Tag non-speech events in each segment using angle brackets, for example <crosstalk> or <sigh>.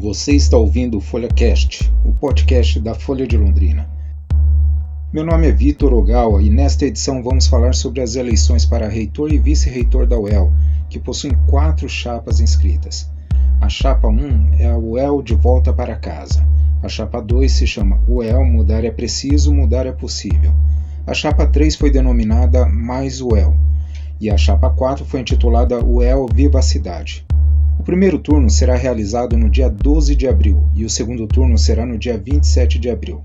Você está ouvindo o FolhaCast, o podcast da Folha de Londrina. Meu nome é Vitor Ogawa e nesta edição vamos falar sobre as eleições para reitor e vice-reitor da UEL, que possuem quatro chapas inscritas. A chapa 1 é a UEL de volta para casa. A chapa 2 se chama UEL Mudar é Preciso, Mudar é Possível. A chapa 3 foi denominada Mais UEL. E a chapa 4 foi intitulada UEL Viva a Cidade. O primeiro turno será realizado no dia 12 de abril e o segundo turno será no dia 27 de abril.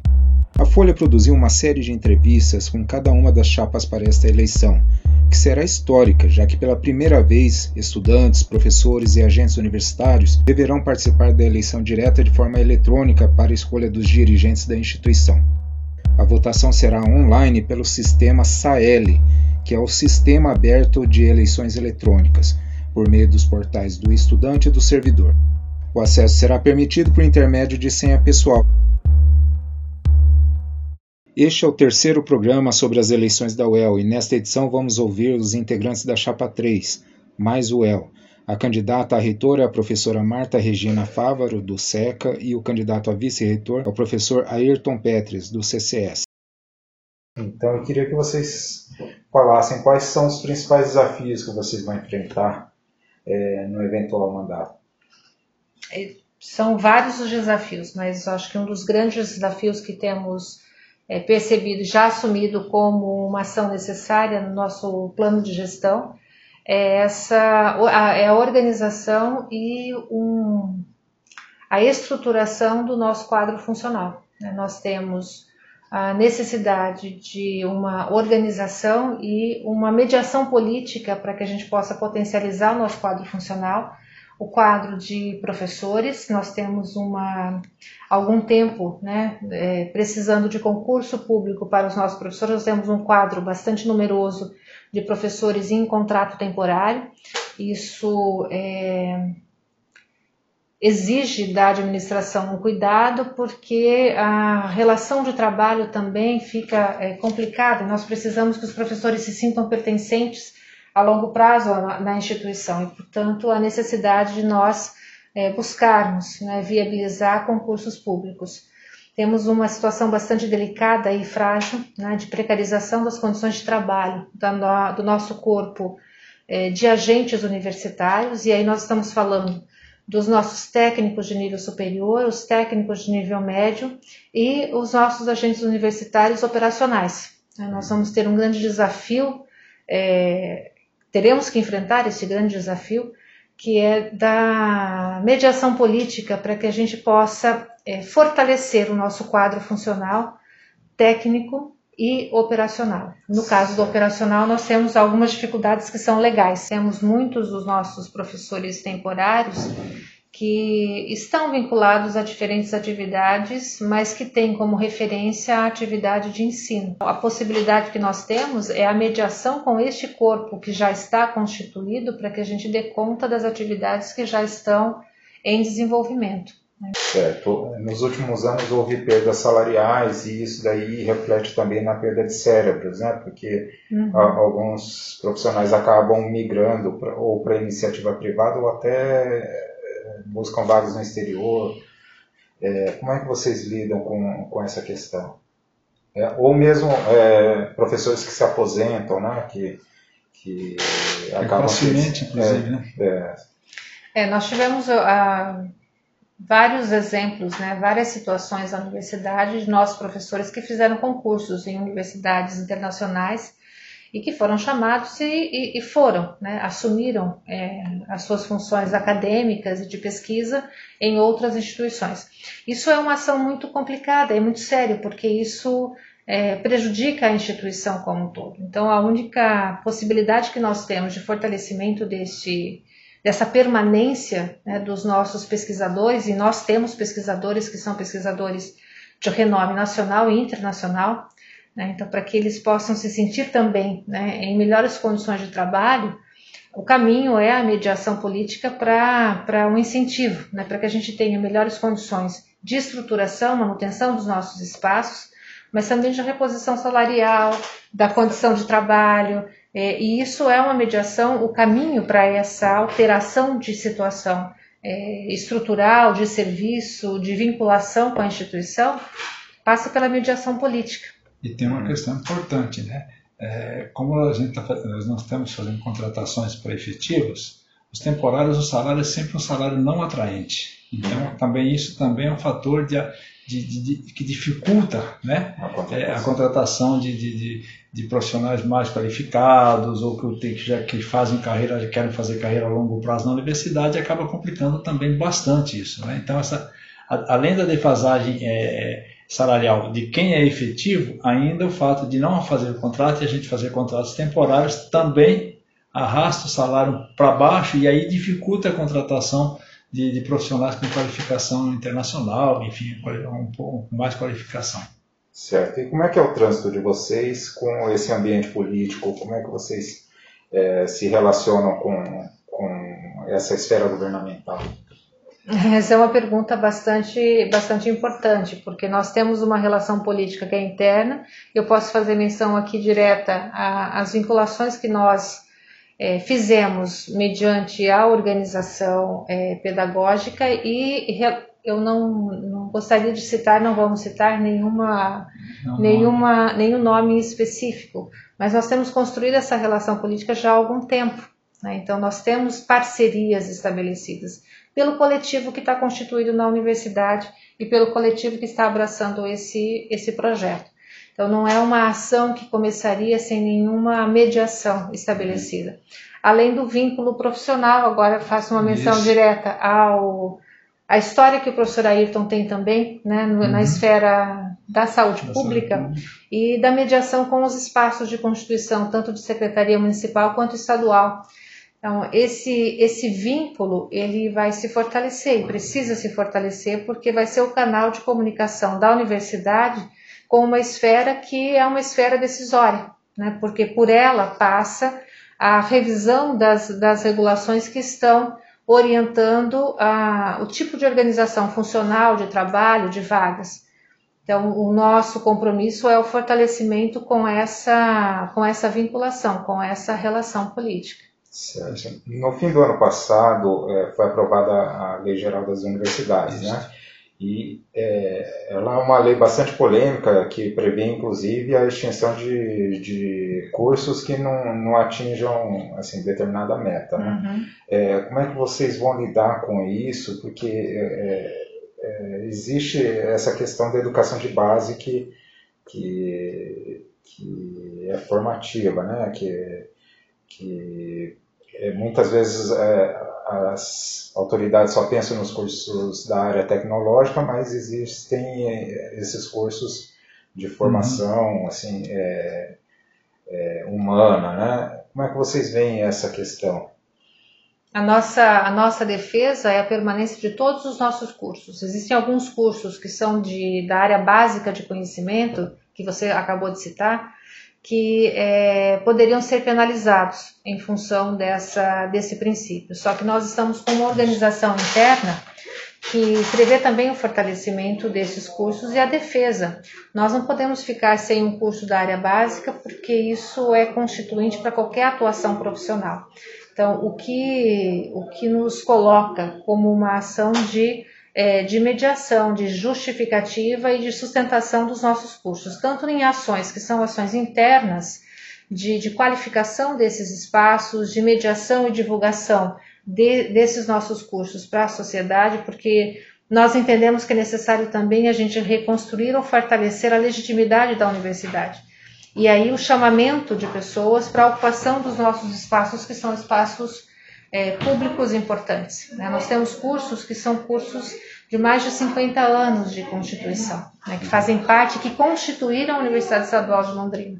A Folha produziu uma série de entrevistas com cada uma das chapas para esta eleição, que será histórica, já que pela primeira vez estudantes, professores e agentes universitários deverão participar da eleição direta de forma eletrônica para a escolha dos dirigentes da instituição. A votação será online pelo sistema SAEL, que é o Sistema Aberto de Eleições Eletrônicas, por meio dos portais do estudante e do servidor. O acesso será permitido por intermédio de senha pessoal. Este é o terceiro programa sobre as eleições da UEL e nesta edição vamos ouvir os integrantes da Chapa 3, mais UEL. A candidata a reitor é a professora Marta Regina Fávaro, do SECA, e o candidato a vice-reitor é o professor Ayrton Petres, do CCS. Então, eu queria que vocês falassem quais são os principais desafios que vocês vão enfrentar é, no eventual mandato? É, são vários os desafios, mas acho que um dos grandes desafios que temos é, percebido, já assumido como uma ação necessária no nosso plano de gestão, é essa a, é a organização e um, a estruturação do nosso quadro funcional. Né? Nós temos a necessidade de uma organização e uma mediação política para que a gente possa potencializar o nosso quadro funcional. O quadro de professores, nós temos uma algum tempo, né, é, precisando de concurso público para os nossos professores, nós temos um quadro bastante numeroso de professores em contrato temporário. Isso é, exige da administração um cuidado, porque a relação de trabalho também fica é, complicada. Nós precisamos que os professores se sintam pertencentes a longo prazo na, na instituição e, portanto, a necessidade de nós é, buscarmos né, viabilizar concursos públicos. Temos uma situação bastante delicada e frágil né, de precarização das condições de trabalho do, do nosso corpo é, de agentes universitários, e aí nós estamos falando dos nossos técnicos de nível superior, os técnicos de nível médio e os nossos agentes universitários operacionais. Né, nós vamos ter um grande desafio, é, teremos que enfrentar esse grande desafio, que é da mediação política para que a gente possa é, fortalecer o nosso quadro funcional, técnico e operacional. No caso do operacional, nós temos algumas dificuldades que são legais. Temos muitos dos nossos professores temporários que estão vinculados a diferentes atividades, mas que têm como referência a atividade de ensino. A possibilidade que nós temos é a mediação com este corpo que já está constituído para que a gente dê conta das atividades que já estão em desenvolvimento. Certo. Nos últimos anos houve perdas salariais e isso daí reflete também na perda de cérebros, né? Porque uhum. alguns profissionais acabam migrando pra, ou para iniciativa privada ou até eh, buscam vagas no exterior. É, como é que vocês lidam com, com essa questão? É, ou mesmo é, professores que se aposentam, né? Que, que acabam... Precocemente, inclusive, né? É, é, nós tivemos a vários exemplos, né, várias situações na universidade de nossos professores que fizeram concursos em universidades internacionais e que foram chamados e, e, e foram, né, assumiram é, as suas funções acadêmicas e de pesquisa em outras instituições. Isso é uma ação muito complicada e muito séria, porque isso é, prejudica a instituição como um todo. Então, a única possibilidade que nós temos de fortalecimento deste dessa permanência né, dos nossos pesquisadores, e nós temos pesquisadores que são pesquisadores de renome nacional e internacional, né, então para que eles possam se sentir também né, em melhores condições de trabalho, o caminho é a mediação política para um incentivo, né, para que a gente tenha melhores condições de estruturação, manutenção dos nossos espaços, mas também de reposição salarial, da condição de trabalho, é, e isso é uma mediação, o caminho para essa alteração de situação é, estrutural, de serviço, de vinculação com a instituição, passa pela mediação política. E tem uma questão importante, né? É, como a gente tá, nós não estamos fazendo contratações para efetivos, os temporários, o salário é sempre um salário não atraente. Então, também isso também é um fator de, de, de, de que dificulta né, a contratação, é, a contratação de, de, profissionais mais qualificados ou que, já, que fazem carreira, querem fazer carreira a longo prazo na universidade, acaba complicando também bastante isso. Né? Então, essa, a, além da defasagem é, salarial de quem é efetivo, ainda o fato de não fazer o contrato e a gente fazer contratos temporários também arrasta o salário para baixo e aí dificulta a contratação de, de, profissionais com qualificação internacional, enfim, pouco mais qualificação. Certo. E como é que é o trânsito de vocês com esse ambiente político? Como é que vocês é, se relacionam com, com essa esfera governamental? Essa é uma pergunta bastante, bastante importante, porque nós temos uma relação política que é interna. Eu posso fazer menção aqui direta às vinculações que nós é, fizemos mediante a organização é, pedagógica e eu não, não, gostaria de citar, não vamos citar nenhuma, não, nenhuma, nenhum nome específico, mas nós temos construído essa relação política já há algum tempo. Né? Então, nós temos parcerias estabelecidas pelo coletivo que está constituído na universidade e pelo coletivo que está abraçando esse, esse projeto. Então, não é uma ação que começaria sem nenhuma mediação estabelecida. Além do vínculo profissional, agora faço uma menção Isso. direta ao a história que o professor Ayrton tem também né, no, uhum. na esfera da saúde da pública saúde. e da mediação com os espaços de constituição, tanto de secretaria municipal quanto estadual. Então, esse, esse vínculo, ele vai se fortalecer e precisa se fortalecer porque vai ser o canal de comunicação da universidade com uma esfera que é uma esfera decisória, né? porque por ela passa a revisão das, das regulações que estão orientando a, o tipo de organização funcional de trabalho, de vagas. Então, o nosso compromisso é o fortalecimento com essa, com essa vinculação, com essa relação política. Certo. No fim do ano passado é, foi aprovada a Lei Geral das Universidades, né? E é, ela é uma lei bastante polêmica que prevê inclusive a extinção de, de cursos que não, não atinjam assim determinada meta. Né? Uhum. É, como é que vocês vão lidar com isso? Porque é, é existe essa questão da educação de base que, que, que é formativa, né? que, que é, muitas vezes é, as autoridades só pensam nos cursos da área tecnológica, mas existem é, esses cursos de formação uhum. assim é, é, humana, né? Como é que vocês veem essa questão? A nossa, a nossa defesa é a permanência de todos os nossos cursos. Existem alguns cursos que são de, da área básica de conhecimento, que você acabou de citar, que é, poderiam ser penalizados em função dessa, desse princípio. Só que nós estamos com uma organização interna que prevê também o fortalecimento desses cursos e a defesa. Nós não podemos ficar sem um curso da área básica, porque isso é constituinte para qualquer atuação profissional. Então, o que, o que nos coloca como uma ação de é, de mediação, de justificativa e de sustentação dos nossos cursos, tanto em ações que são ações internas, de, de qualificação desses espaços, de mediação e divulgação de, desses nossos cursos para a sociedade, porque nós entendemos que é necessário também a gente reconstruir ou fortalecer a legitimidade da universidade. E aí o chamamento de pessoas para a ocupação dos nossos espaços, que são espaços é, públicos importantes. Né? Nós temos cursos que são cursos de mais de 50 anos de constituição, né, que fazem parte, que constituíram a Universidade Estadual de Londrina.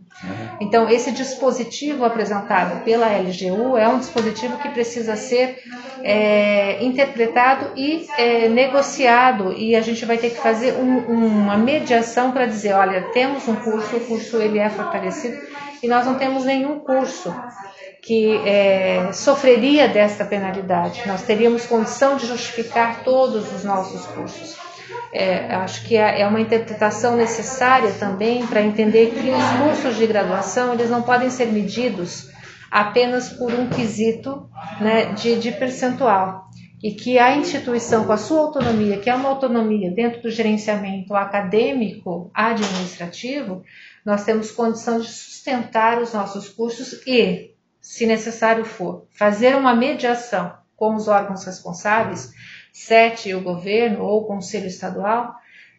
Então, esse dispositivo apresentado pela LGU é um dispositivo que precisa ser é, interpretado e é, negociado, e a gente vai ter que fazer um, uma mediação para dizer, olha, temos um curso, o curso ele é fortalecido, e nós não temos nenhum curso que é, sofreria desta penalidade. Nós teríamos condição de justificar todos os nossos cursos. É, acho que é, é uma interpretação necessária também para entender que os cursos de graduação eles não podem ser medidos apenas por um quesito né, de, de percentual. e que a instituição, com a sua autonomia, que é uma autonomia dentro do gerenciamento acadêmico administrativo, nós temos condição de sustentar os nossos cursos e, se necessário for, fazer uma mediação com os órgãos responsáveis, SET, o governo ou o Conselho Estadual,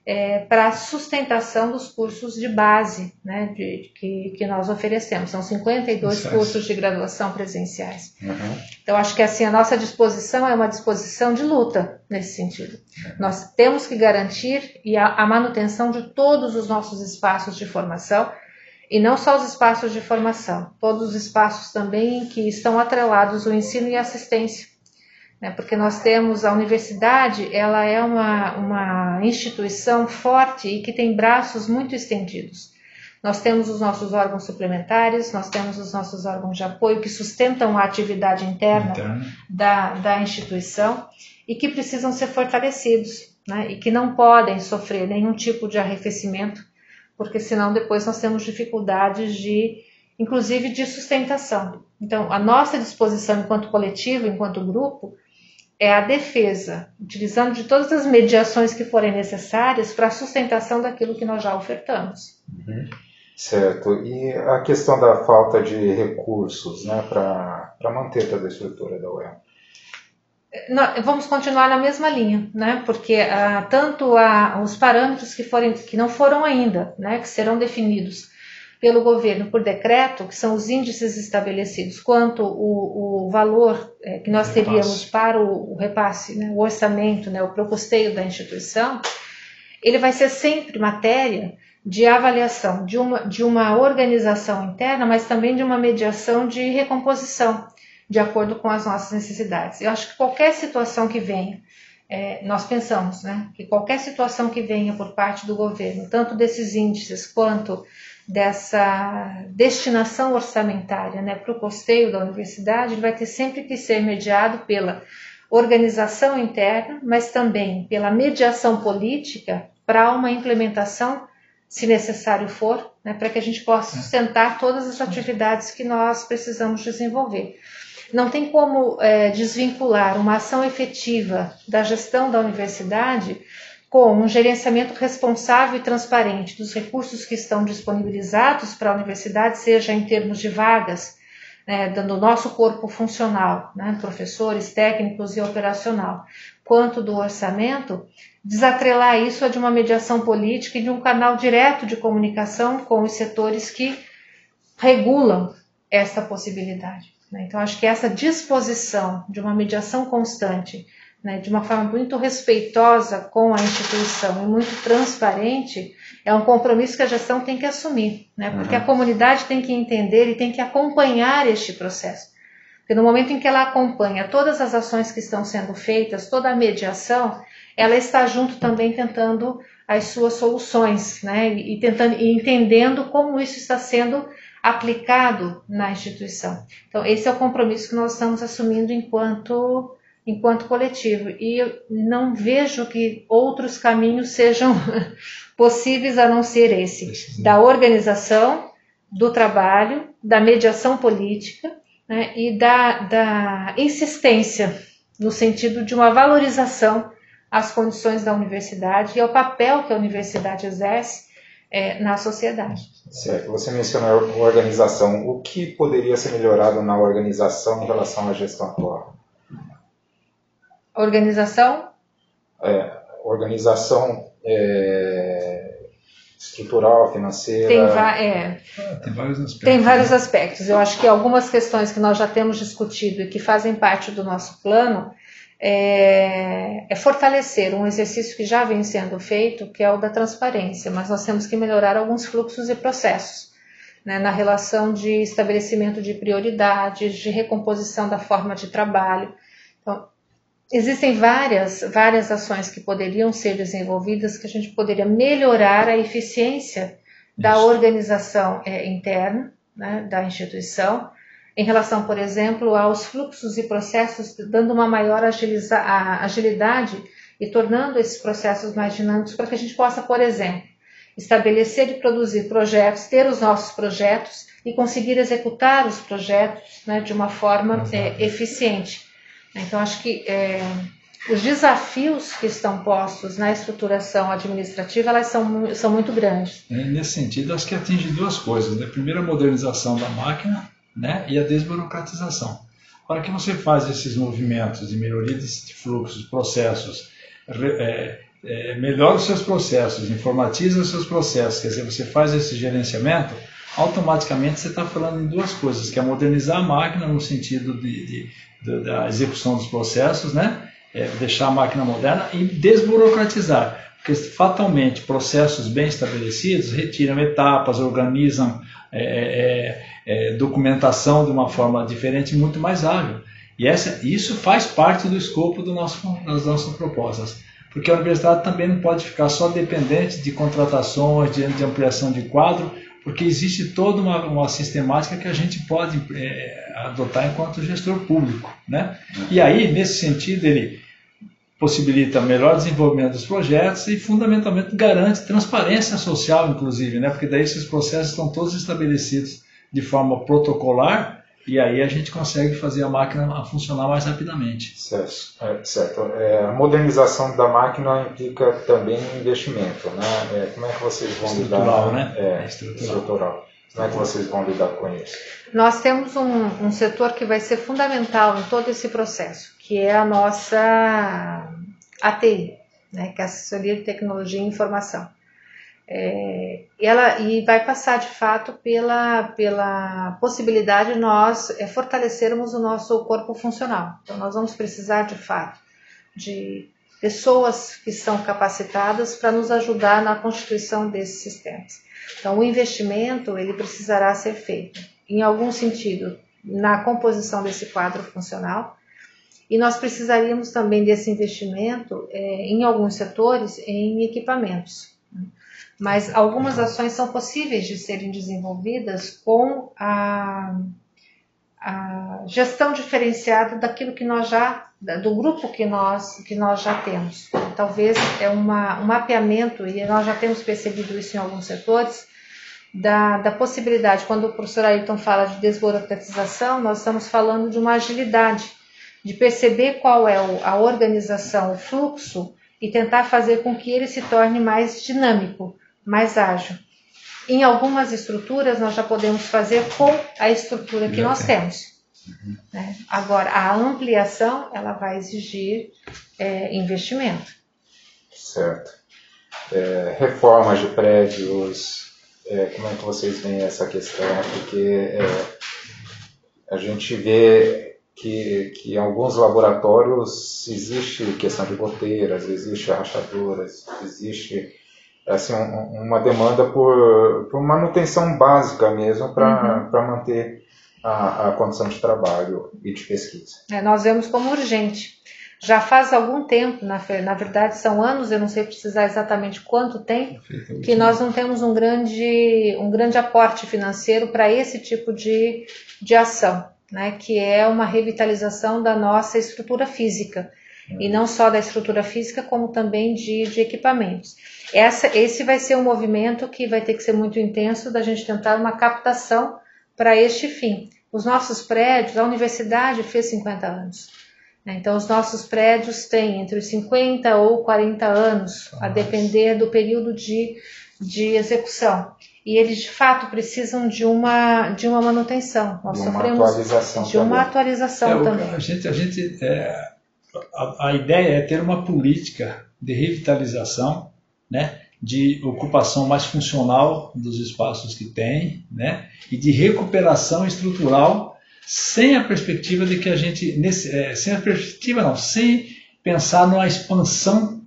é, para a sustentação dos cursos de base né, de, que, que nós oferecemos. São 52 Isso cursos de graduação presenciais. Uhum. Então, acho que assim, a nossa disposição é uma disposição de luta nesse sentido. Uhum. Nós temos que garantir e a, a manutenção de todos os nossos espaços de formação, e não só os espaços de formação, todos os espaços também que estão atrelados ao ensino e assistência né, porque nós temos a universidade, ela é uma, uma instituição forte e que tem braços muito estendidos. Nós temos os nossos órgãos suplementares, nós temos os nossos órgãos de apoio que sustentam a atividade interna, Da, da instituição e que precisam ser fortalecidos né, e que não podem sofrer nenhum tipo de arrefecimento, porque senão depois nós temos dificuldades de, inclusive, de sustentação. Então, a nossa disposição enquanto coletivo, enquanto grupo, é a defesa, utilizando de todas as mediações que forem necessárias para a sustentação daquilo que nós já ofertamos. Uhum. Certo. E a questão da falta de recursos né, para manter toda a estrutura da UEL? Vamos continuar na mesma linha, né? Porque ah, tanto a, os parâmetros que, forem, que não foram ainda, né, que serão definidos pelo governo por decreto, que são os índices estabelecidos, quanto o, o valor é, que nós teríamos para o, o repasse, né, o orçamento, né, o proposteio da instituição, ele vai ser sempre matéria de avaliação de uma, de uma organização interna, mas também de uma mediação de recomposição, de acordo com as nossas necessidades. Eu acho que qualquer situação que venha, é, nós pensamos né, que qualquer situação que venha por parte do governo, tanto desses índices quanto dessa destinação orçamentária né, para o custeio da universidade, ele vai ter sempre que ser mediado pela organização interna, mas também pela mediação política para uma implementação, se necessário for, né, para que a gente possa sustentar todas as atividades que nós precisamos desenvolver. Não tem como é, desvincular uma ação efetiva da gestão da universidade com um gerenciamento responsável e transparente dos recursos que estão disponibilizados para a universidade, seja em termos de vagas, né, do nosso corpo funcional, né, professores, técnicos e operacional, quanto do orçamento, desatrelar isso a de uma mediação política e de um canal direto de comunicação com os setores que regulam essa possibilidade. Né. Então, acho que essa disposição de uma mediação constante né, de uma forma muito respeitosa com a instituição e muito transparente, é um compromisso que a gestão tem que assumir, né, porque uhum. a comunidade tem que entender e tem que acompanhar este processo. Porque no momento em que ela acompanha todas as ações que estão sendo feitas, toda a mediação, ela está junto também tentando as suas soluções, né, e tentando e entendendo como isso está sendo aplicado na instituição. Então, esse é o compromisso que nós estamos assumindo enquanto enquanto coletivo. E eu não vejo que outros caminhos sejam <laughs> possíveis a não ser esse da organização, do trabalho, da mediação política né, e da, da insistência no sentido de uma valorização às condições da universidade e ao papel que a universidade exerce é, na sociedade. Certo. Você mencionou organização. O que poderia ser melhorado na organização em relação à gestão atual? Organização? É, organização é, estrutural, financeira. Tem, é, ah, tem, vários aspectos. Tem vários aspectos. Eu acho que algumas questões que nós já temos discutido e que fazem parte do nosso plano é, é, fortalecer um exercício que já vem sendo feito, que é o da transparência, mas nós temos que melhorar alguns fluxos e processos. Né, na relação de estabelecimento de prioridades, de recomposição da forma de trabalho. Então, Existem várias, várias ações que poderiam ser desenvolvidas que a gente poderia melhorar a eficiência da Isso. organização é, interna né, da instituição, em relação, por exemplo, aos fluxos e processos, dando uma maior agilidade e tornando esses processos mais dinâmicos para que a gente possa, por exemplo, estabelecer e produzir projetos, ter os nossos projetos e conseguir executar os projetos né, de uma forma é, eficiente Então, acho que é, os desafios que estão postos na estruturação administrativa elas são, são muito grandes. É, nesse sentido, acho que atinge duas coisas. Né? Primeiro, a modernização da máquina né? e a desburocratização. Para que você faz esses movimentos de melhoria de fluxos, processos, é, é, melhora os seus processos, informatiza os seus processos, quer dizer, você faz esse gerenciamento, automaticamente você está falando em duas coisas, que é modernizar a máquina no sentido de, de, de da execução dos processos, né? É, deixar a máquina moderna e desburocratizar, porque fatalmente processos bem estabelecidos retiram etapas, organizam é, é, é, documentação de uma forma diferente e muito mais ágil. E essa, isso faz parte do escopo do nosso, das nossas propostas porque a universidade também não pode ficar só dependente de contratações, de, de ampliação de quadro, porque existe toda uma, uma sistemática que a gente pode é, adotar enquanto gestor público. Né? E aí, nesse sentido, ele possibilita melhor desenvolvimento dos projetos e, fundamentalmente, garante transparência social, inclusive, né? porque daí esses processos estão todos estabelecidos de forma protocolar e aí a gente consegue fazer a máquina funcionar mais rapidamente. Certo. É, certo. É, a modernização da máquina implica também investimento, né? É, como é que vocês vão estrutural, lidar? Né? É, estrutural. estrutural. Como é que vocês vão lidar com isso? Nós temos um, um setor que vai ser fundamental em todo esse processo, que é a nossa ATI, né? que é a Assessoria de Tecnologia e Informação. É, ela e vai passar de fato pela, pela possibilidade de nós é, fortalecermos o nosso corpo funcional. Então, nós vamos precisar de fato de pessoas que são capacitadas para nos ajudar na constituição desses sistemas. Então, o investimento ele precisará ser feito, em algum sentido, na composição desse quadro funcional. E nós precisaríamos também desse investimento é, em alguns setores em equipamentos mas algumas ações são possíveis de serem desenvolvidas com a, a gestão diferenciada daquilo que nós já do grupo que nós que nós já temos. Talvez é uma, um mapeamento e nós já temos percebido isso em alguns setores da, da possibilidade. Quando o professor Ayrton fala de desburocratização, nós estamos falando de uma agilidade, de perceber qual é a organização, o fluxo e tentar fazer com que ele se torne mais dinâmico mais ágil. Em algumas estruturas nós já podemos fazer com a estrutura que nós tem. temos. Uhum. Né? Agora, a ampliação ela vai exigir é, investimento. Certo. É, reformas de prédios, é, como é que vocês veem essa questão? Porque é, a gente vê que, que em alguns laboratórios existe questão de goteiras, existe rachaduras, existe assim, um, uma demanda por, por manutenção básica mesmo para uhum. manter a, a, condição de trabalho e de pesquisa. É, nós vemos como urgente. Já faz algum tempo, na, na verdade são anos, eu não sei precisar exatamente quanto tempo, que nós não temos um grande, um grande aporte financeiro para esse tipo de, de ação, né, que é uma revitalização da nossa estrutura física. E não só da estrutura física, como também de, de equipamentos. Essa, esse vai ser um movimento que vai ter que ser muito intenso da gente tentar uma captação para este fim. Os nossos prédios, a universidade fez 50 anos. Né? Então, os nossos prédios têm entre os 50 ou 40 anos, a depender do período de, de execução. E eles, de fato, precisam de uma, de uma manutenção. Nós de uma sofremos atualização de uma também. atualização é, também. A gente, a gente é, a, a ideia é ter uma política de revitalização né, de ocupação mais funcional dos espaços que tem, né, e de recuperação estrutural, sem a perspectiva de que a gente, nesse, é, sem a perspectiva não, sem pensar numa expansão,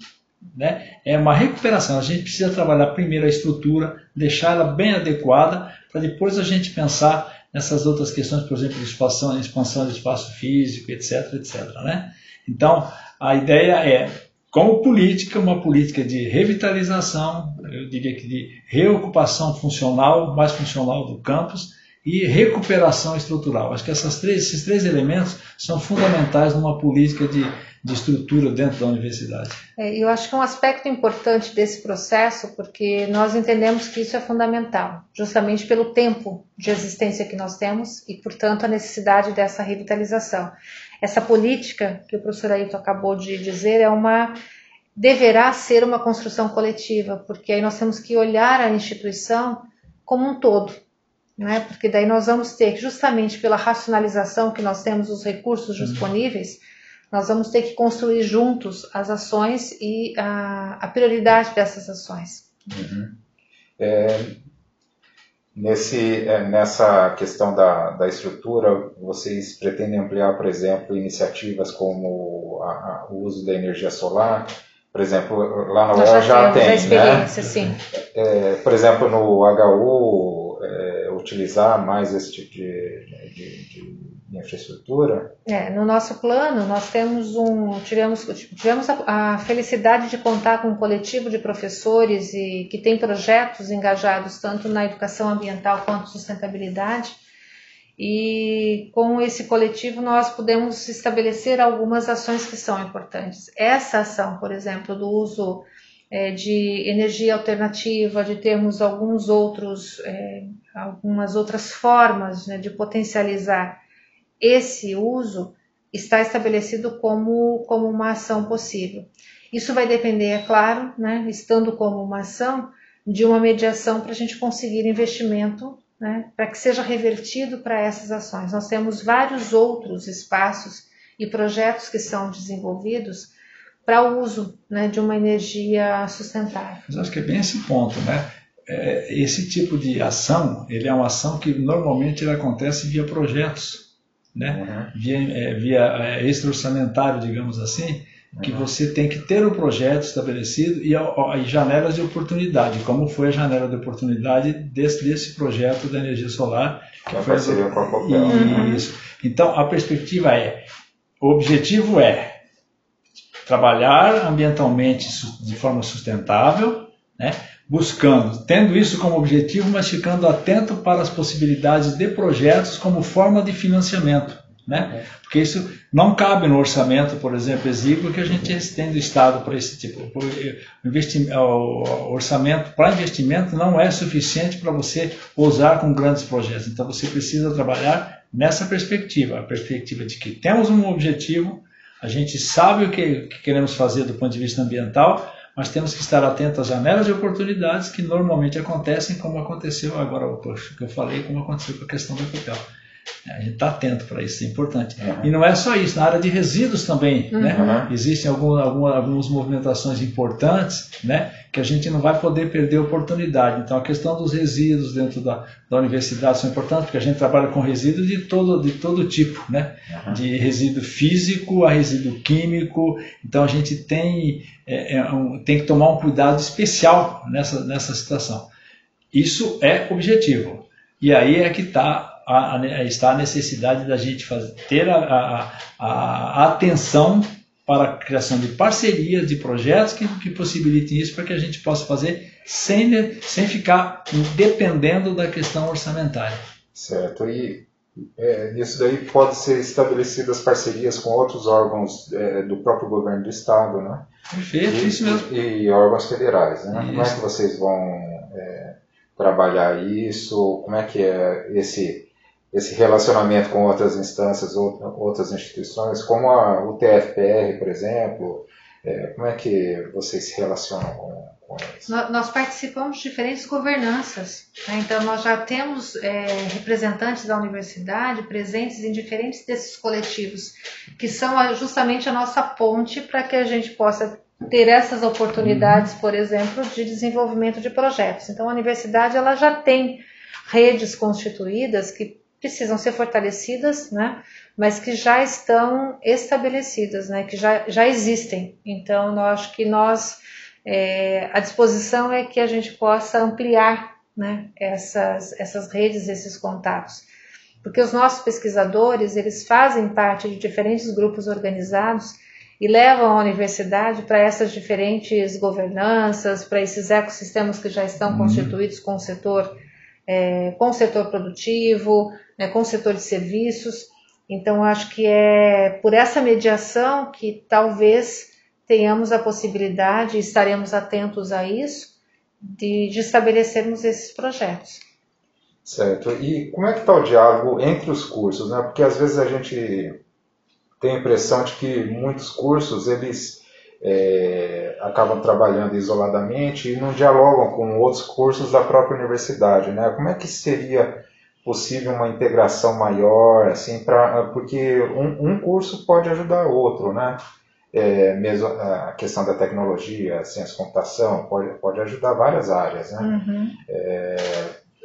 né, é uma recuperação. A gente precisa trabalhar primeiro a estrutura, deixar ela bem adequada, para depois a gente pensar nessas outras questões, por exemplo, de expansão, expansão de espaço físico, etc, etc, né? Então, a ideia é como política, uma política de revitalização, eu diria que de reocupação funcional, mais funcional do campus, e recuperação estrutural. Acho que três, esses três elementos são fundamentais numa política de, de estrutura dentro da universidade. É, eu acho que é um aspecto importante desse processo, porque nós entendemos que isso é fundamental, justamente pelo tempo de existência que nós temos e, portanto, a necessidade dessa revitalização. Essa política que o professor Ailton acabou de dizer é uma deverá ser uma construção coletiva, porque aí nós temos que olhar a instituição como um todo, né? Porque daí nós vamos ter justamente pela racionalização que nós temos os recursos uhum. disponíveis, nós vamos ter que construir juntos as ações e a, a prioridade dessas ações. Uhum. É, nesse, é, nessa questão da, da estrutura, vocês pretendem ampliar, por exemplo, iniciativas como a, a, o uso da energia solar? Por exemplo, lá na UEL já, já tem, né? sim. É, por exemplo, no HU, utilizar mais esse tipo de, de, de, infraestrutura? É, no nosso plano, nós temos um, tivemos, tivemos a, a, felicidade de contar com um coletivo de professores e que tem projetos engajados tanto na educação ambiental quanto sustentabilidade e com esse coletivo nós podemos estabelecer algumas ações que são importantes. Essa ação, por exemplo, do uso é, de energia alternativa, de termos alguns outros, é, algumas outras formas né, de potencializar esse uso, está estabelecido como, como uma ação possível. Isso vai depender, é claro, né, estando como uma ação, de uma mediação para a gente conseguir investimento né, para que seja revertido para essas ações. Nós temos vários outros espaços e projetos que são desenvolvidos para o uso né, de uma energia sustentável. Mas acho que é bem esse ponto, né? É, esse tipo de ação, ele é uma ação que normalmente ele acontece via projetos, né? Uhum. Via, é, via é, extra-orçamentário, digamos assim, que você tem que ter o projeto estabelecido e, e, janelas de oportunidade, como foi a janela de oportunidade desse, desse projeto da energia solar. Que a parceria com a Copel. Isso. Então, a perspectiva é, o objetivo é trabalhar ambientalmente de forma sustentável, né, buscando, tendo isso como objetivo, mas ficando atento para as possibilidades de projetos como forma de financiamento. Né? Porque isso não cabe no orçamento, por exemplo, exíguo que a gente tem do Estado para esse tipo. O orçamento para investimento não é suficiente para você usar com grandes projetos. Então você precisa trabalhar nessa perspectiva, a perspectiva de que temos um objetivo, a gente sabe o que, que queremos fazer do ponto de vista ambiental, mas temos que estar atentos às janelas de oportunidades que normalmente acontecem, como aconteceu agora, que eu falei, como aconteceu com a questão do papel. A gente está atento para isso, é importante. Uhum. E não é só isso, na área de resíduos também, uhum. né? Existem algum, algum, algumas movimentações importantes, né? Que a gente não vai poder perder oportunidade. Então, a questão dos resíduos dentro da, da universidade são importantes, porque a gente trabalha com resíduos de todo, de todo tipo, né? Uhum. De resíduo físico a resíduo químico. Então, a gente tem, é, é um, tem que tomar um cuidado especial nessa, nessa situação. Isso é objetivo. E aí é que está a, a, está a necessidade da gente fazer, ter a, a, atenção para a criação de parcerias, de projetos que, que possibilitem isso para que a gente possa fazer sem, sem ficar dependendo da questão orçamentária. Certo. E é, nisso daí pode ser estabelecidas parcerias com outros órgãos é, do próprio governo do estado, né? Perfeito, e, isso mesmo. E, órgãos federais, né? Isso. Como é que vocês vão é, trabalhar isso? Como é que é esse esse relacionamento com outras instâncias, outras instituições, como a, o TFPR, por exemplo? É, como é que vocês se relacionam com, com eles? Nós participamos de diferentes governanças, né? então nós já temos é, representantes da universidade presentes em diferentes desses coletivos, que são justamente a nossa ponte para que a gente possa ter essas oportunidades, por exemplo, de desenvolvimento de projetos. Então a universidade ela já tem redes constituídas que precisam ser fortalecidas, né? mas que já estão estabelecidas, né? que já, já existem. Então, eu acho que nós, é, a disposição é que a gente possa ampliar né? essas, essas redes, esses contatos. Porque os nossos pesquisadores, eles fazem parte de diferentes grupos organizados e levam a universidade para essas diferentes governanças, para esses ecossistemas que já estão uhum. constituídos com o setor é, com o setor produtivo, né, com o setor de serviços. Então, acho que é por essa mediação que talvez tenhamos a possibilidade, estaremos atentos a isso, de, de estabelecermos esses projetos. Certo. E como é que está o diálogo entre os cursos? Né? Porque às vezes a gente tem a impressão de que muitos cursos eles é, acabam trabalhando isoladamente e não dialogam com outros cursos da própria universidade, né? Como é que seria possível uma integração maior, assim, para porque um, um, curso pode ajudar outro, né? É, mesmo a questão da tecnologia, ciência computação, pode, pode ajudar várias áreas, né? Uhum. É,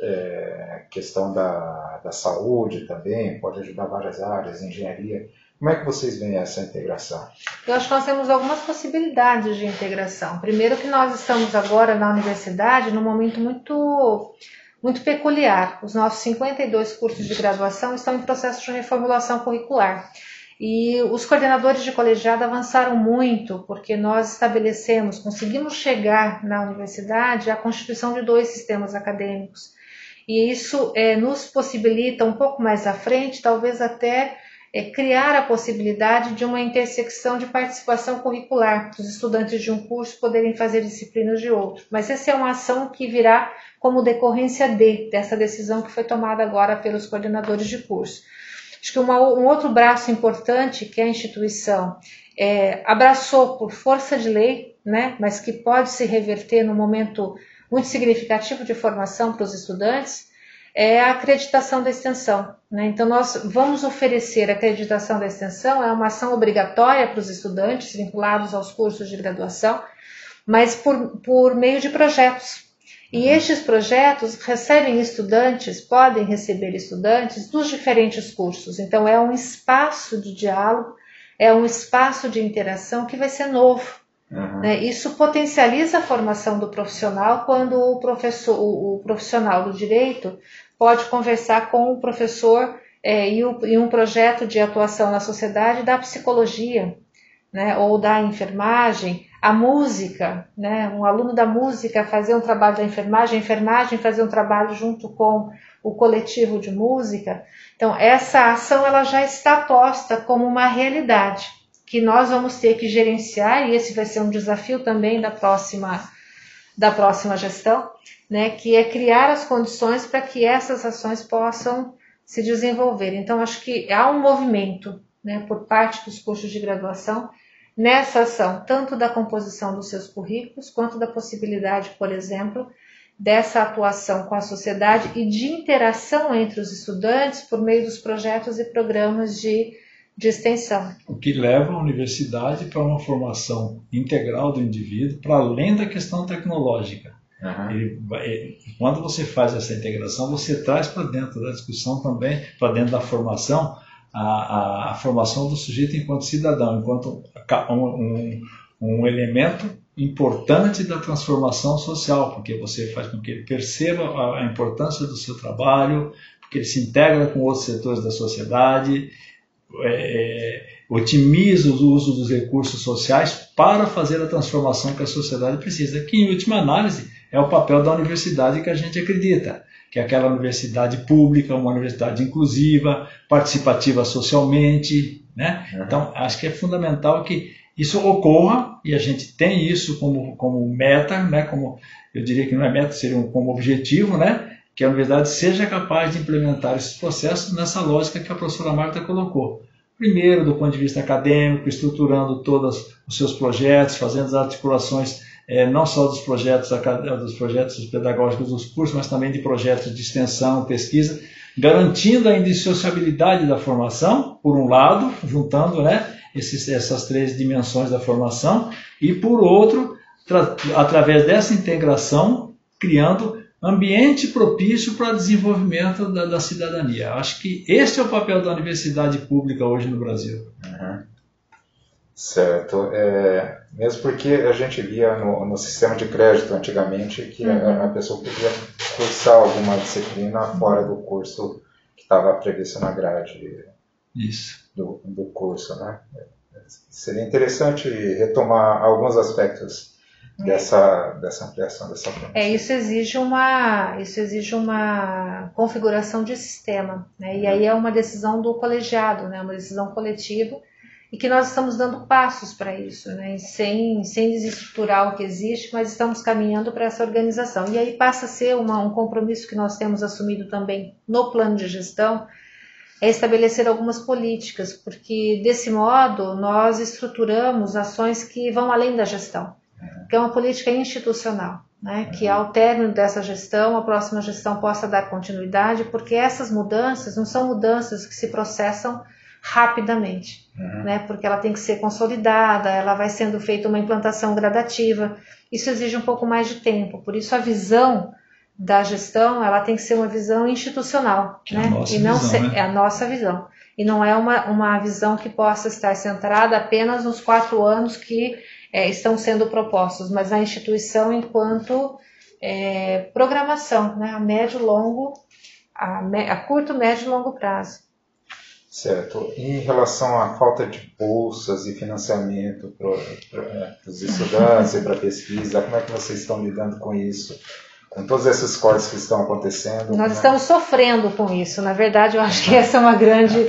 é, questão da, da saúde também pode ajudar várias áreas, engenharia. Como é que vocês veem essa integração? Eu acho que nós temos algumas possibilidades de integração. Primeiro que nós estamos agora na universidade num momento muito muito peculiar. Os nossos 52 cursos de graduação estão em processo de reformulação curricular. E os coordenadores de colegiado avançaram muito, porque nós estabelecemos, conseguimos chegar na universidade à constituição de dois sistemas acadêmicos. E isso é, nos possibilita um pouco mais à frente, talvez até é criar a possibilidade de uma intersecção de participação curricular, dos estudantes de um curso poderem fazer disciplinas de outro. Mas essa é uma ação que virá como decorrência de, dessa decisão que foi tomada agora pelos coordenadores de curso. Acho que uma, um outro braço importante que a instituição é, abraçou por força de lei, né, mas que pode se reverter num momento muito significativo de formação para os estudantes, é a acreditação da extensão. Né? Então, nós vamos oferecer a acreditação da extensão, é uma ação obrigatória para os estudantes vinculados aos cursos de graduação, mas por, por meio de projetos. E estes projetos recebem estudantes, podem receber estudantes dos diferentes cursos. Então, é um espaço de diálogo, é um espaço de interação que vai ser novo. Uhum. Né? Isso potencializa a formação do profissional quando o, professor, o, o profissional do direito pode conversar com o professor é, e, o, e, um projeto de atuação na sociedade da psicologia, né, ou da enfermagem, a música, né, um aluno da música fazer um trabalho da enfermagem, a enfermagem fazer um trabalho junto com o coletivo de música. Então, essa ação ela já está posta como uma realidade que nós vamos ter que gerenciar, e esse vai ser um desafio também da próxima, da próxima gestão, né, que é criar as condições para que essas ações possam se desenvolver. Então, acho que há um movimento né, por parte dos cursos de graduação nessa ação, tanto da composição dos seus currículos, quanto da possibilidade, por exemplo, dessa atuação com a sociedade e de interação entre os estudantes por meio dos projetos e programas de, de extensão. O que leva a universidade para uma formação integral do indivíduo, para além da questão tecnológica. Uhum. Ele, ele, quando você faz essa integração, você traz para dentro da discussão também, para dentro da formação, a, a, a, formação do sujeito enquanto cidadão, enquanto um, um, um, elemento importante da transformação social, porque você faz com que ele perceba a, a importância do seu trabalho, porque ele se integra com outros setores da sociedade, é, é otimiza o uso dos recursos sociais para fazer a transformação que a sociedade precisa, que em última análise é o papel da universidade que a gente acredita, que é aquela universidade pública, uma universidade inclusiva, participativa socialmente. Né? Uhum. Então, acho que é fundamental que isso ocorra e a gente tem isso como, como meta, né? como eu diria que não é meta, seria um, como objetivo, né? Que a universidade seja capaz de implementar esses processos nessa lógica que a professora Marta colocou. Primeiro, do ponto de vista acadêmico, estruturando todos os seus projetos, fazendo as articulações é, não só dos projetos, dos projetos pedagógicos dos cursos, mas também de projetos de extensão, pesquisa, garantindo a indissociabilidade da formação, por um lado, juntando né, esses, essas três dimensões da formação, e por outro, através dessa integração, criando ambiente propício para o desenvolvimento da, da, cidadania. Acho que esse é o papel da universidade pública hoje no Brasil. Uhum. Certo. É, mesmo porque a gente via no, no sistema de crédito antigamente que uhum. a, a, pessoa podia cursar alguma disciplina fora do curso que estava previsto na grade Isso. Do, do curso. Né? Seria interessante retomar alguns aspectos dessa, dessa ampliação dessa É, isso exige uma, isso exige uma configuração de sistema, né? E aí é uma decisão do colegiado, né? Uma decisão coletiva e que nós estamos dando passos para isso, né? sem, sem desestruturar o que existe, mas estamos caminhando para essa organização. E aí passa a ser uma, um compromisso que nós temos assumido também no plano de gestão, é estabelecer algumas políticas, porque desse modo nós estruturamos ações que vão além da gestão, que é uma política institucional. Né, que ao término dessa gestão, a próxima gestão possa dar continuidade, porque essas mudanças não são mudanças que se processam rapidamente, uhum. né? Porque ela tem que ser consolidada, ela vai sendo feita uma implantação gradativa. Isso exige um pouco mais de tempo. Por isso a visão da gestão, ela tem que ser uma visão institucional, que né? É e não visão, ser, né? é a nossa visão. E não é uma, uma visão que possa estar centrada apenas nos quatro anos que é, estão sendo propostos, mas a instituição enquanto é, programação, né? A médio, longo, a, a curto, médio e longo prazo. Certo. Em relação à falta de bolsas e financiamento para é, os estudantes e para a pesquisa, como é que vocês estão lidando com isso? Com todos esses cortes que estão acontecendo? Nós estamos é? sofrendo com isso. Na verdade, eu acho que essa é uma grande.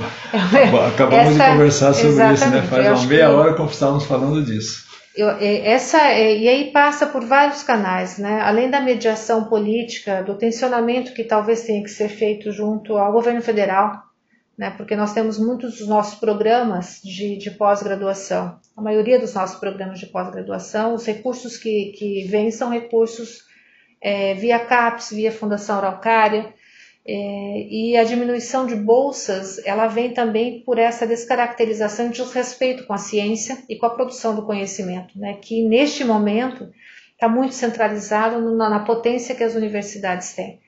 Acabamos essa... de conversar sobre isso, né? Faz uma meia que... hora que estávamos falando disso. Eu, essa, e aí passa por vários canais, né? além da mediação política, do tensionamento que talvez tenha que ser feito junto ao governo federal, né, porque nós temos muitos dos nossos programas de, de pós-graduação, a maioria dos nossos programas de pós-graduação, os recursos que, que vêm são recursos é, via CAPES, via Fundação Araucária, é, e a diminuição de bolsas, ela vem também por essa descaracterização de desrespeito com a ciência e com a produção do conhecimento, né, que neste momento está muito centralizado na, na potência que as universidades têm.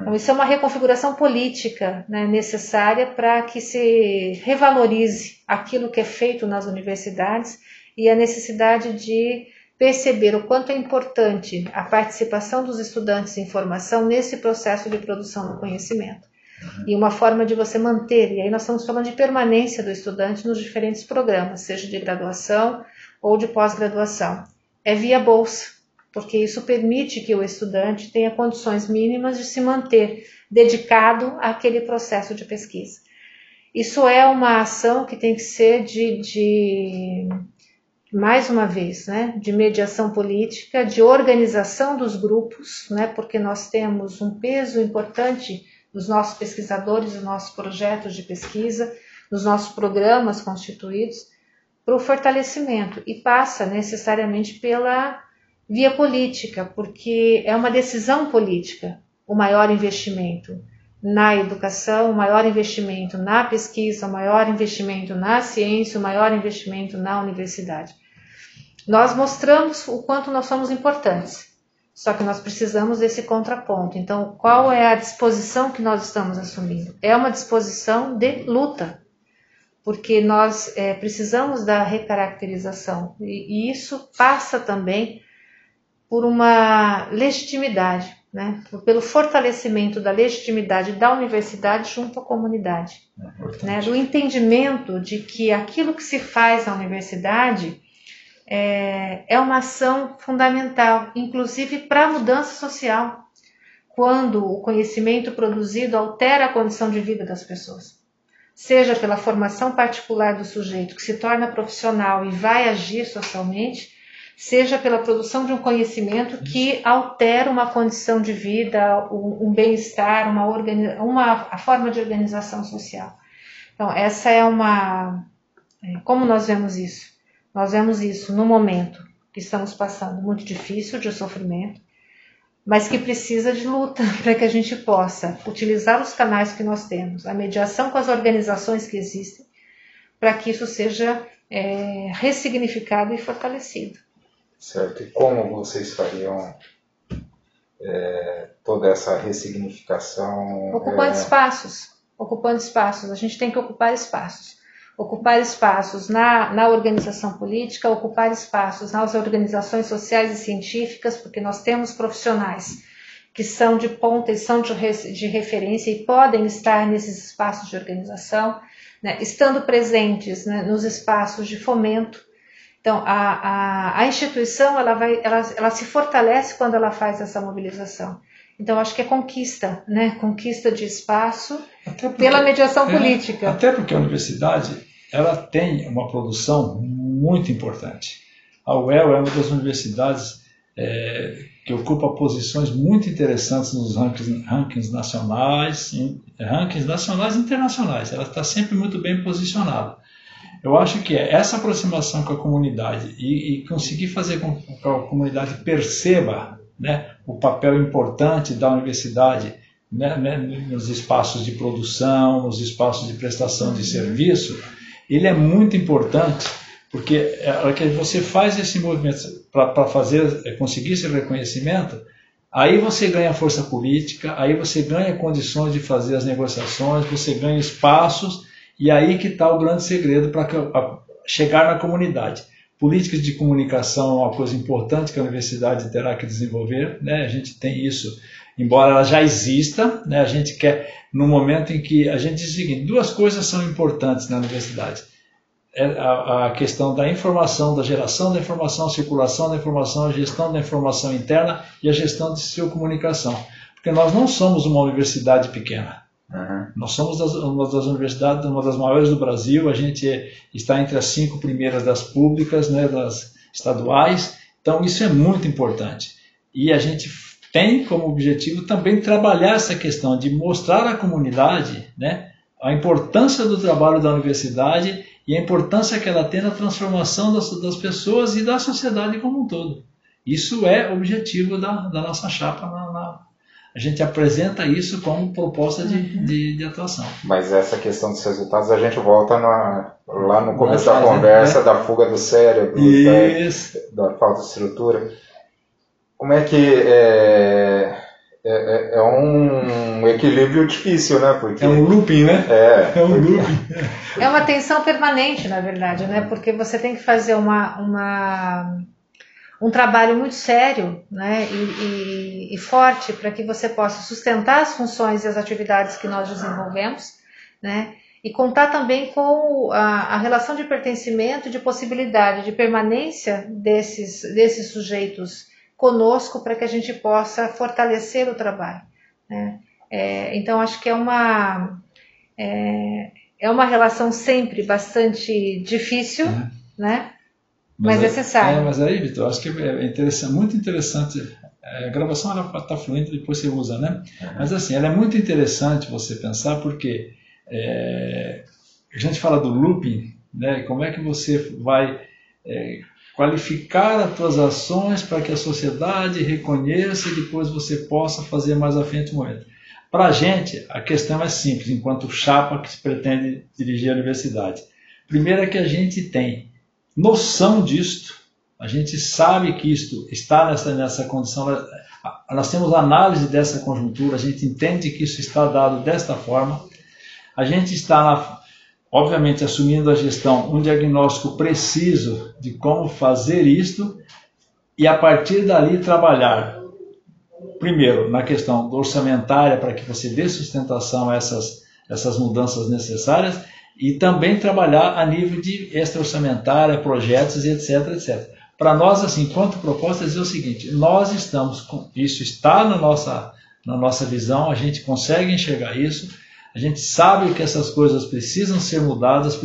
Então, isso é uma reconfiguração política né, necessária para que se revalorize aquilo que é feito nas universidades e a necessidade de perceber o quanto é importante a participação dos estudantes em formação nesse processo de produção do conhecimento. Uhum. E uma forma de você manter, e aí nós estamos falando de permanência do estudante nos diferentes programas, seja de graduação ou de pós-graduação, é via bolsa porque isso permite que o estudante tenha condições mínimas de se manter dedicado àquele processo de pesquisa. Isso é uma ação que tem que ser de, de mais uma vez, né, de mediação política, de organização dos grupos, né, porque nós temos um peso importante nos nossos pesquisadores, nos nossos projetos de pesquisa, nos nossos programas constituídos, para o fortalecimento e passa necessariamente pela via política, porque é uma decisão política o maior investimento na educação, o maior investimento na pesquisa, o maior investimento na ciência, o maior investimento na universidade. Nós mostramos o quanto nós somos importantes, só que nós precisamos desse contraponto. Então, qual é a disposição que nós estamos assumindo? É uma disposição de luta, porque nós é, precisamos da recaracterização, e, e isso passa também por uma legitimidade, né? pelo fortalecimento da legitimidade da universidade junto à comunidade, é né? do entendimento de que aquilo que se faz na universidade é, é uma ação fundamental, inclusive para a mudança social, quando o conhecimento produzido altera a condição de vida das pessoas. Seja pela formação particular do sujeito que se torna profissional e vai agir socialmente, seja pela produção de um conhecimento que altera uma condição de vida, um, bem-estar, uma, uma a forma de organização social. Então, essa é uma. É, como nós vemos isso? Nós vemos isso no momento que estamos passando muito difícil de sofrimento, mas que precisa de luta <laughs> para que a gente possa utilizar os canais que nós temos, a mediação com as organizações que existem, para que isso seja é, ressignificado e fortalecido. Certo. E como vocês fariam é, toda essa ressignificação? Ocupando é... espaços. Ocupando espaços. A gente tem que ocupar espaços. Ocupar espaços na, na organização política, ocupar espaços nas organizações sociais e científicas, porque nós temos profissionais que são de ponta e são de, de referência e podem estar nesses espaços de organização, né, estando presentes né, nos espaços de fomento Então, a, a, a instituição ela, vai, ela, ela se fortalece quando ela faz essa mobilização. Então, acho que é conquista, né? conquista de espaço porque, pela mediação é, política. Até porque a universidade ela tem uma produção muito importante. A UEL é uma das universidades é, que ocupa posições muito interessantes nos rankings, rankings nacionais, rankings nacionais e internacionais. Ela está sempre muito bem posicionada. Eu acho que é essa aproximação com a comunidade e, e conseguir fazer com que a comunidade perceba né, o papel importante da universidade né, né, nos espaços de produção, nos espaços de prestação de serviço, ele é muito importante porque a hora que você faz esse movimento para fazer, é, conseguir esse reconhecimento, aí você ganha força política, aí você ganha condições de fazer as negociações, você ganha espaços e aí que está o grande segredo para chegar na comunidade. Políticas de comunicação é uma coisa importante que a universidade terá que desenvolver. Né? A gente tem isso, embora ela já exista, né? a gente quer, no momento em que a gente diz o seguinte: duas coisas são importantes na universidade. É a, a questão da informação, da geração da informação, circulação da informação, a gestão da informação interna e a gestão de sua comunicação. Porque nós não somos uma universidade pequena. Uhum. Nós somos das, uma das universidades, uma das maiores do Brasil. A gente está entre as cinco primeiras das públicas, né, das estaduais. Então isso é muito importante. E a gente tem como objetivo também trabalhar essa questão de mostrar à comunidade, né, a importância do trabalho da universidade e a importância que ela tem na transformação das, das pessoas e da sociedade como um todo. Isso é objetivo da, da nossa chapa na, na a gente apresenta isso como proposta de, uhum. de, de, atuação. Mas essa questão dos resultados, a gente volta na, lá no começo da conversa, né? da fuga do cérebro, da, da, falta de estrutura. Como é que é, é, é, é um equilíbrio difícil, né? Porque, é um looping, né? É, é um looping. É uma tensão permanente, na verdade, né? Porque você tem que fazer uma, uma um trabalho muito sério né, e, e, e forte para que você possa sustentar as funções e as atividades que nós desenvolvemos, né, e contar também com a, a relação de pertencimento, de possibilidade de permanência desses, desses sujeitos conosco para que a gente possa fortalecer o trabalho. Né. É, então, acho que é uma, é, é uma relação sempre bastante difícil, uhum. né? Mas, mas necessário. É, mas aí, Vitor, acho que é interessante, muito interessante. É, a gravação ela está fluindo, depois você usa, né? Uhum. Mas assim, ela é muito interessante você pensar porque é, a gente fala do looping, né? Como é que você vai é, qualificar as suas ações para que a sociedade reconheça e depois você possa fazer mais à frente o momento. Para a gente, a questão é simples, enquanto chapa que se pretende dirigir a universidade. Primeiro é que a gente tem noção disto, a gente sabe que isto está nessa, nessa condição, nós temos análise dessa conjuntura, a gente entende que isso está dado desta forma, a gente está, obviamente, assumindo a gestão, um diagnóstico preciso de como fazer isto e a partir dali trabalhar, primeiro, na questão orçamentária, para que você dê sustentação a essas, essas mudanças necessárias, e também trabalhar a nível de extra-orçamentária, projetos e etc, etc. Para nós, assim, enquanto proposta, dizer o seguinte, nós estamos com, isso está na nossa, na nossa visão, a gente consegue enxergar isso, a gente sabe que essas coisas precisam ser mudadas,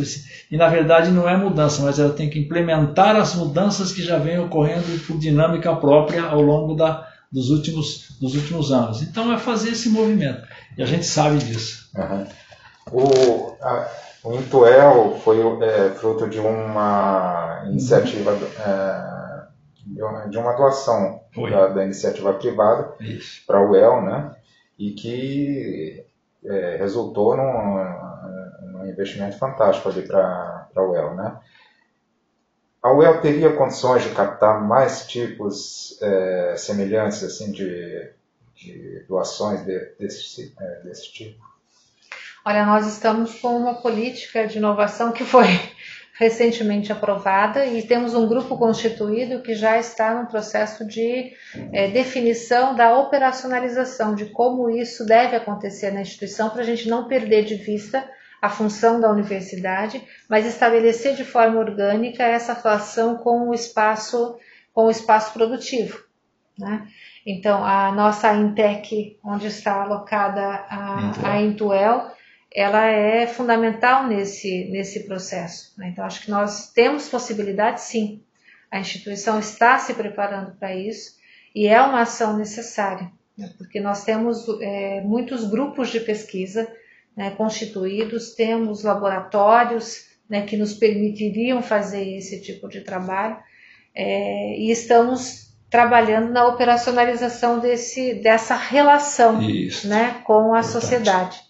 e na verdade não é mudança, mas ela tem que implementar as mudanças que já vêm ocorrendo por dinâmica própria ao longo da, dos, últimos, dos últimos anos. Então é fazer esse movimento, e a gente sabe disso. Uhum. O, a o Intuel foi é, fruto de uma iniciativa, é, de uma doação da, da, iniciativa privada para a UEL, né? E que é, resultou num, num, investimento fantástico ali para a UEL, né? A UEL teria condições de captar mais tipos é, semelhantes assim de, de doações de, desse, é, desse tipo? Olha, nós estamos com uma política de inovação que foi <laughs> recentemente aprovada e temos um grupo constituído que já está no processo de é, definição da operacionalização de como isso deve acontecer na instituição para a gente não perder de vista a função da universidade, mas estabelecer de forma orgânica essa relação com o espaço, com o espaço produtivo. Né? Então, a nossa Intec, onde está alocada a, a Intuel, ela é fundamental nesse, nesse processo. Né? Então, acho que nós temos possibilidade, sim. A instituição está se preparando para isso e é uma ação necessária, né? porque nós temos é, muitos grupos de pesquisa né, constituídos, temos laboratórios né, que nos permitiriam fazer esse tipo de trabalho é, e estamos trabalhando na operacionalização desse, dessa relação né, com a sociedade.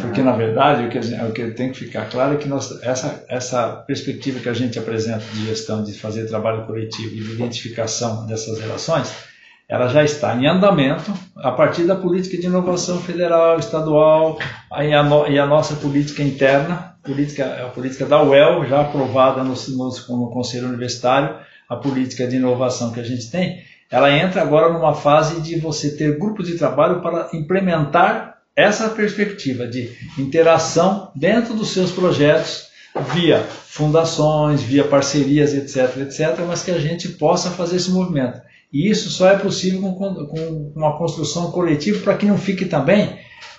Porque, na verdade, o que, o que tem que ficar claro é que nós, essa, essa perspectiva que a gente apresenta de gestão, de fazer trabalho coletivo e de identificação dessas relações, ela já está em andamento a partir da política de inovação federal, estadual e a, no, e a nossa política interna, política, a política da UEL, já aprovada no, no, no Conselho Universitário, a política de inovação que a gente tem, ela entra agora numa fase de você ter grupos de trabalho para implementar essa perspectiva de interação dentro dos seus projetos via fundações, via parcerias, etc, etc, mas que a gente possa fazer esse movimento. E isso só é possível com, com uma construção coletiva para que não fique também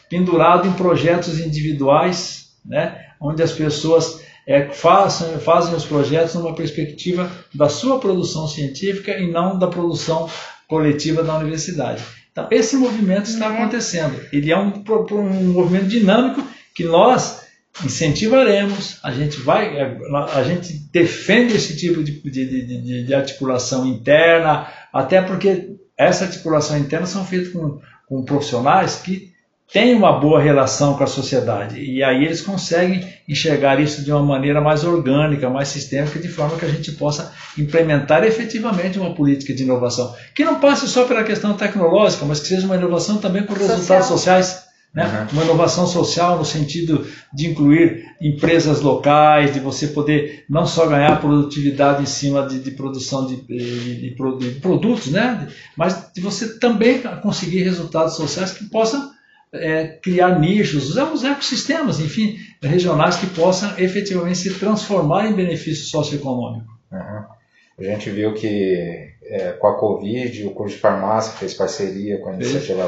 pendurado em projetos individuais, né, onde as pessoas é, façam, fazem os projetos numa perspectiva da sua produção científica e não da produção coletiva da universidade. Então, esse movimento está é. acontecendo. Ele é um, um movimento dinâmico que nós incentivaremos, a gente vai, é, a gente defende esse tipo de, de, de, de articulação interna, até porque essa articulação interna são feitas com, com profissionais que têm uma boa relação com a sociedade e aí eles conseguem enxergar isso de uma maneira mais orgânica, mais sistêmica, de forma que a gente possa implementar efetivamente uma política de inovação que não passe só pela questão tecnológica, mas que seja uma inovação também com resultados Social. sociais. Né? Uhum. Uma inovação social no sentido de incluir empresas locais, de você poder não só ganhar produtividade em cima de, de produção de, de, de, produtos, né? mas de você também conseguir resultados sociais que possam é, criar nichos, usar os ecossistemas, enfim, regionais que possam efetivamente se transformar em benefício socioeconômico. Uhum. A gente viu que é, com a Covid, o curso de farmácia fez parceria com a iniciativa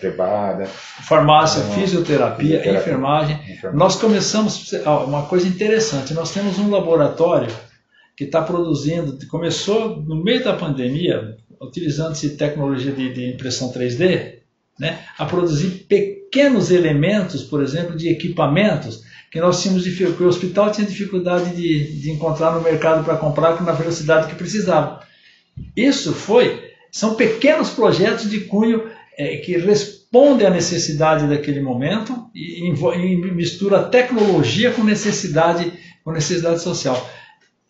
privada. Farmácia, então, fisioterapia, fisioterapia enfermagem. enfermagem. Nós começamos, uma coisa interessante, nós temos um laboratório que está produzindo, começou no meio da pandemia, utilizando-se tecnologia de, de impressão 3D, né, a produzir pequenos elementos, por exemplo, de equipamentos que nós tínhamos que o hospital tinha dificuldade de, de encontrar no mercado para comprar na velocidade que precisava. Isso foi, são pequenos projetos de cunho é, que respondem à necessidade daquele momento e, e, mistura tecnologia com necessidade, com necessidade social.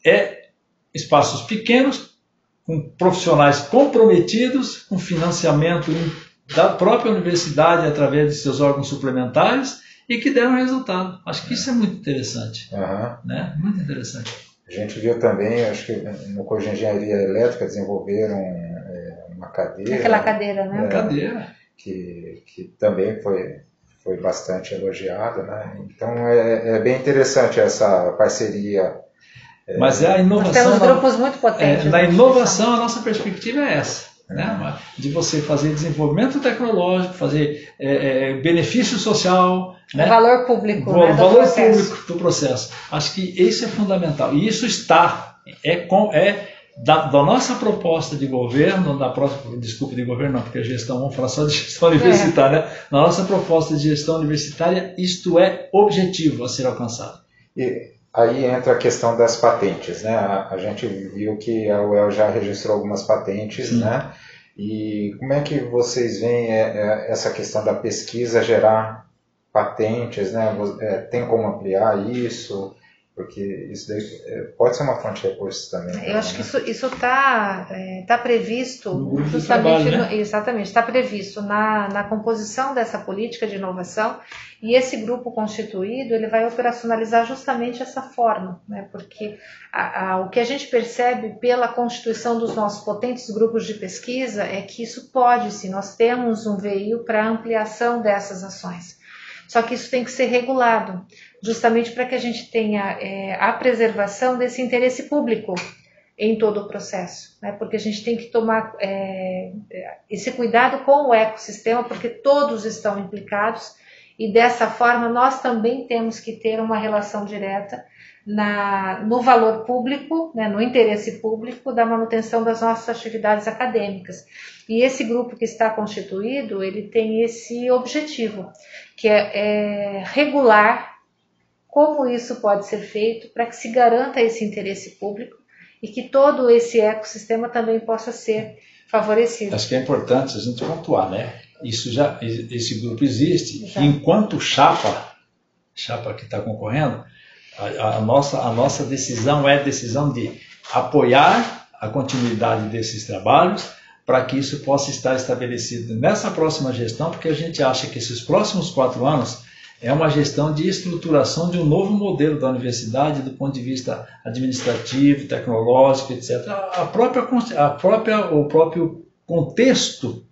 É espaços pequenos, com profissionais comprometidos, com financiamento da própria universidade através de seus órgãos suplementares e que deram resultado. Acho que isso é muito interessante. Uhum. Né? Muito interessante. A gente viu também, acho que no curso de engenharia elétrica desenvolveram é, uma cadeira. Aquela cadeira, né? É, cadeira. Que, que também foi, foi bastante elogiada. Né? Então é, é bem interessante essa parceria. É, Mas é a inovação. Nós temos grupos muito potentes. É, na inovação, a nossa perspectiva é essa né? de você fazer desenvolvimento tecnológico, fazer é, é, benefício social. Né? O valor público. O né, valor público do processo. Acho que isso é fundamental. E isso está, é, com, é da, da, nossa proposta de governo, da próxima, desculpa, de governo não, porque a gestão, vamos falar só de gestão universitária, é. na nossa proposta de gestão universitária, isto é objetivo a ser alcançado. E aí entra a questão das patentes, né? A, a gente viu que a UEL já registrou algumas patentes, Sim. né? E como é que vocês veem é, é, essa questão da pesquisa gerar patentes, né? É, tem como ampliar isso? Porque isso daí é, pode ser uma fonte de recursos também. Eu acho né? que isso isso está é, tá previsto justamente trabalho, né? exatamente está previsto na, na composição dessa política de inovação e esse grupo constituído ele vai operacionalizar justamente essa forma, né? Porque a, a, o que a gente percebe pela constituição dos nossos potentes grupos de pesquisa é que isso pode sim, nós temos um veio para ampliação dessas ações. Só que isso tem que ser regulado, justamente para que a gente tenha é, a preservação desse interesse público em todo o processo, né? porque a gente tem que tomar é, esse cuidado com o ecossistema, porque todos estão implicados e dessa forma nós também temos que ter uma relação direta na, no valor público, né, no interesse público da manutenção das nossas atividades acadêmicas. E esse grupo que está constituído, ele tem esse objetivo, que é, é regular como isso pode ser feito para que se garanta esse interesse público e que todo esse ecossistema também possa ser favorecido. Acho que é importante a gente pontuar, né? Isso já, esse grupo existe. Já. Enquanto chapa, chapa que está concorrendo, a, a, nossa, a nossa decisão é decisão de apoiar a continuidade desses trabalhos para que isso possa estar estabelecido nessa próxima gestão, porque a gente acha que esses próximos quatro anos é uma gestão de estruturação de um novo modelo da universidade do ponto de vista administrativo, tecnológico, etc. A própria, a própria, o próprio contexto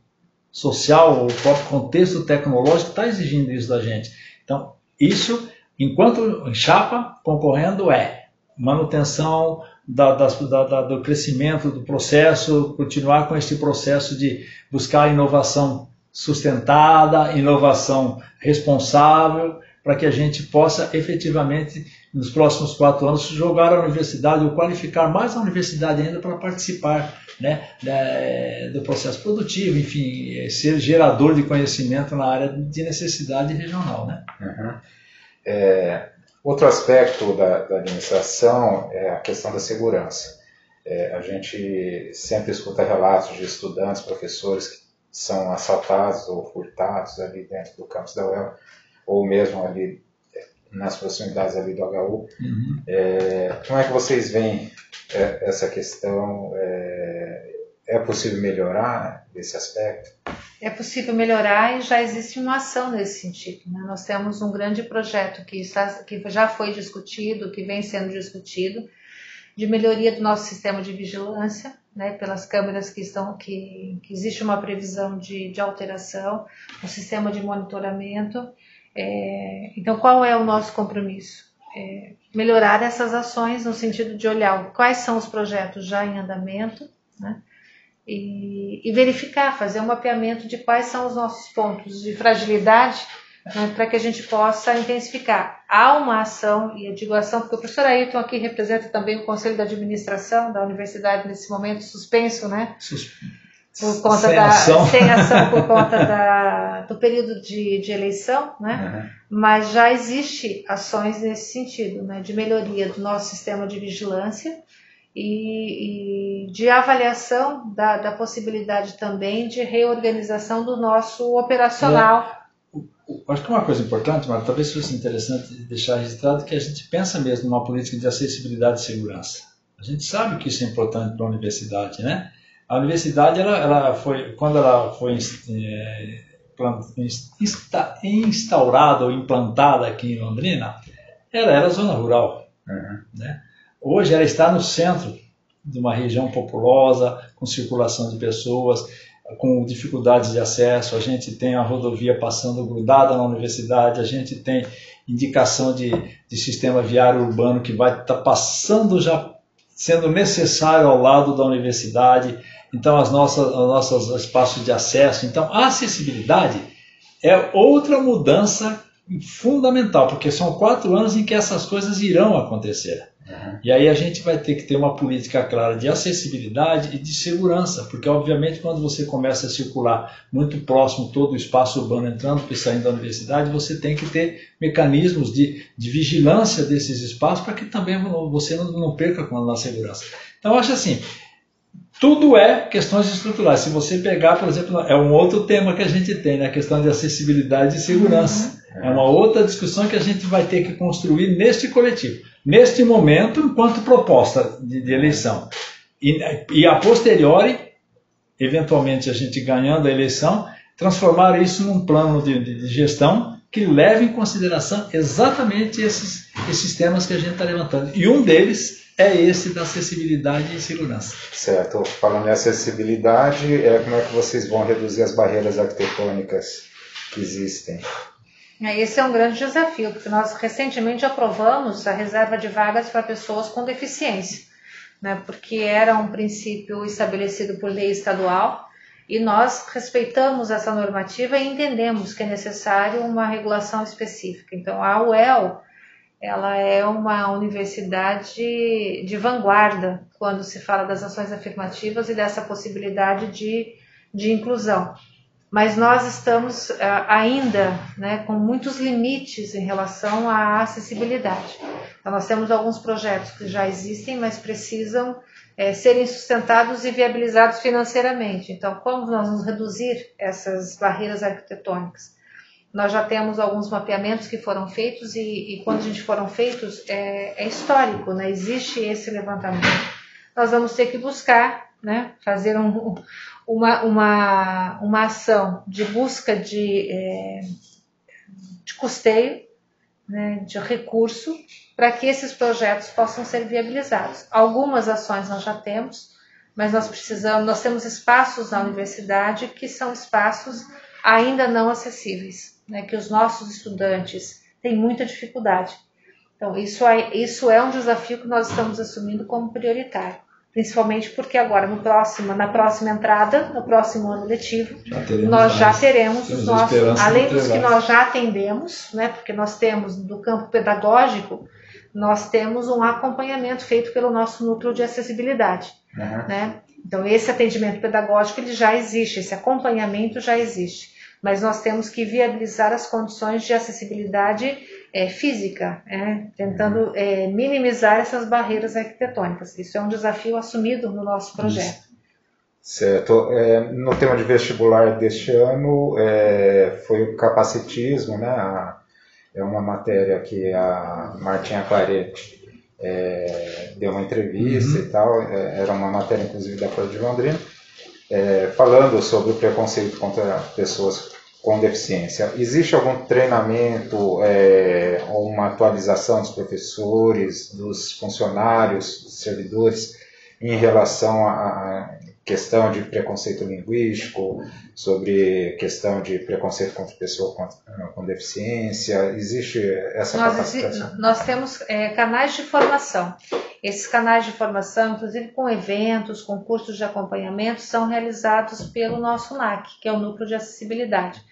social, o próprio contexto tecnológico está exigindo isso da gente. Então, isso, enquanto chapa, concorrendo é manutenção da, da, da, do crescimento do processo, continuar com esse processo de buscar inovação sustentada, inovação responsável, para que a gente possa efetivamente, nos próximos quatro anos, jogar a universidade ou qualificar mais a universidade ainda para participar né, do processo produtivo, enfim, ser gerador de conhecimento na área de necessidade regional. Né? Uhum. É, outro aspecto da, da, administração é a questão da segurança. É, a gente sempre escuta relatos de estudantes, professores que são assaltados ou furtados ali dentro do campus da UEL, ou mesmo ali é, nas proximidades ali do HU. Uhum. É, como é que vocês veem é, essa questão? É, é, possível melhorar esse aspecto? É possível melhorar e já existe uma ação nesse sentido. Né? Nós temos um grande projeto que, está, que já foi discutido, que vem sendo discutido, de melhoria do nosso sistema de vigilância, né, pelas câmeras que estão que, que existe uma previsão de, de alteração, um sistema de monitoramento. É, então, qual é o nosso compromisso? É melhorar essas ações no sentido de olhar quais são os projetos já em andamento, né, e, e verificar, fazer um mapeamento de quais são os nossos pontos de fragilidade né, para que a gente possa intensificar. Há uma ação, e eu digo ação porque o professor Ayrton aqui representa também o Conselho da Administração da Universidade nesse momento suspenso, né? Por conta sem da ação. sem ação <laughs> por conta da, do período de, de eleição, né? Uhum. Mas já existe ações nesse sentido, né? De melhoria do nosso sistema de vigilância e, e de avaliação da, da possibilidade também de reorganização do nosso operacional. É acho que uma coisa importante, mas talvez fosse interessante deixar registrado que a gente pensa mesmo numa política de acessibilidade e segurança. A gente sabe que isso é importante para a universidade, né? A universidade, ela, ela foi, quando ela foi é, instaurada ou implantada aqui em Londrina, ela era zona rural, uhum. né? Hoje ela está no centro de uma região populosa, com circulação de pessoas, com dificuldades de acesso, a gente tem a rodovia passando grudada na universidade, a gente tem indicação de, de sistema viário urbano que vai estar tá passando já sendo necessário ao lado da universidade, então as nossas, os nossos espaços de acesso. Então a acessibilidade é outra mudança fundamental, porque são quatro anos em que essas coisas irão acontecer. Uhum. E aí a gente vai ter que ter uma política clara de acessibilidade e de segurança, porque obviamente quando você começa a circular muito próximo todo o espaço urbano entrando e saindo da universidade, você tem que ter mecanismos de, de vigilância desses espaços para que também você não, não perca na segurança. Então acho assim, tudo é questões estruturais. Se você pegar, por exemplo, é um outro tema que a gente tem, né? a questão de acessibilidade e segurança. Uhum. É uma outra discussão que a gente vai ter que construir neste coletivo neste momento, enquanto proposta de, de eleição. E, e a posteriori, eventualmente a gente ganhando a eleição, transformar isso num plano de, de, de gestão que leve em consideração exatamente esses, esses temas que a gente está levantando. E um deles é esse da acessibilidade e segurança. Certo. Falando em acessibilidade, é, como é que vocês vão reduzir as barreiras arquitetônicas que existem? É, esse é um grande desafio, porque nós recentemente aprovamos a reserva de vagas para pessoas com deficiência, né, porque era um princípio estabelecido por lei estadual e nós respeitamos essa normativa e entendemos que é necessário uma regulação específica. Então, a UEL ela é uma universidade de vanguarda quando se fala das ações afirmativas e dessa possibilidade de, de inclusão. Mas nós estamos uh, ainda né, com muitos limites em relação à acessibilidade. Então, nós temos alguns projetos que já existem, mas precisam é, serem sustentados e viabilizados financeiramente. Então, como nós vamos reduzir essas barreiras arquitetônicas? Nós já temos alguns mapeamentos que foram feitos e, e quando a gente foram feitos é, é, histórico, né? existe esse levantamento. Nós vamos ter que buscar, né? fazer um, uma, uma, uma ação de busca de, é, de custeio, né? de recurso, para que esses projetos possam ser viabilizados. Algumas ações nós já temos, mas nós precisamos, nós temos espaços na universidade que são espaços ainda não acessíveis né, que os nossos estudantes têm muita dificuldade. Então, isso é, isso é um desafio que nós estamos assumindo como prioritário, principalmente porque agora, no próximo, na próxima entrada, no próximo ano letivo, já nós já teremos os nossos, além dos que nós já atendemos, né, porque nós temos do campo pedagógico, nós temos um acompanhamento feito pelo nosso núcleo de acessibilidade, uhum. né? Então esse atendimento pedagógico ele já existe, esse acompanhamento já existe mas nós temos que viabilizar as condições de acessibilidade é, física, é, tentando é, minimizar essas barreiras arquitetônicas. Isso é um desafio assumido no nosso projeto. Certo. É, no tema de vestibular deste ano é, foi o capacitismo, né? A, é uma matéria que a Martinha Claretti é, deu uma entrevista uhum. e tal, era uma matéria inclusive da Folha de Londrina, falando sobre o preconceito contra pessoas com deficiência. Existe algum treinamento é, ou uma atualização dos professores, dos funcionários, dos servidores em relação à questão de preconceito linguístico, sobre questão de preconceito contra pessoa com, com deficiência? Existe essa nós, capacitação? Nós temos é, canais de formação. Esses canais de formação, inclusive com eventos, com cursos de acompanhamento, são realizados pelo nosso NAC, que é o Núcleo de Acessibilidade.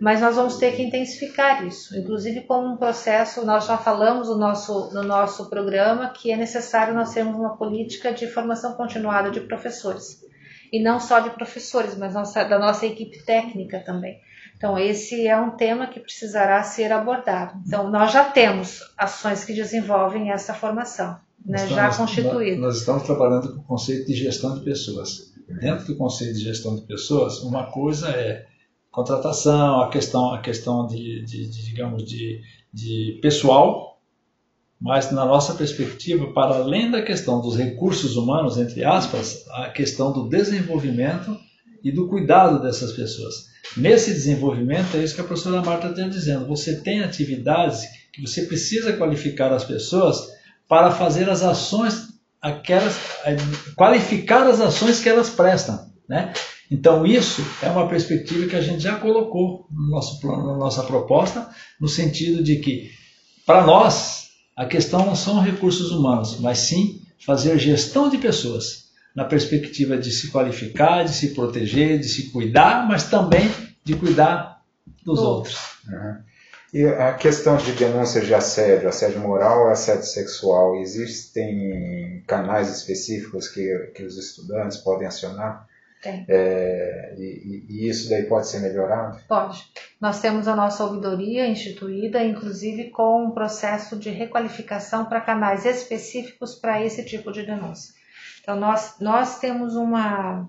Mas nós vamos ter que intensificar isso, inclusive como um processo, nós já falamos no nosso, no nosso programa que é necessário nós termos uma política de formação continuada de professores. E não só de professores, mas nossa, da nossa equipe técnica também. Então, esse é um tema que precisará ser abordado. Então, nós já temos ações que desenvolvem essa formação, né, estamos, já constituída. Nós estamos trabalhando com o conceito de gestão de pessoas. Dentro do conceito de gestão de pessoas, uma coisa é contratação, a questão, a questão de, de, de digamos, de, de pessoal, mas na nossa perspectiva, para além da questão dos recursos humanos, entre aspas, a questão do desenvolvimento e do cuidado dessas pessoas. Nesse desenvolvimento, é isso que a professora Marta está dizendo, você tem atividades que você precisa qualificar as pessoas para fazer as ações, aquelas, qualificar as ações que elas prestam. Né? Então, isso é uma perspectiva que a gente já colocou no nosso plano, na nossa proposta, no sentido de que, para nós, a questão não são recursos humanos, mas sim fazer gestão de pessoas, na perspectiva de se qualificar, de se proteger, de se cuidar, mas também de cuidar dos outros. Uhum. E a questão de denúncias de assédio, assédio moral ou assédio sexual, existem canais específicos que, que os estudantes podem acionar? Tem. É, e, e, isso daí pode ser melhorado? Pode. Nós temos a nossa ouvidoria instituída, inclusive com um processo de requalificação para canais específicos para esse tipo de denúncia. Então, nós, nós temos uma,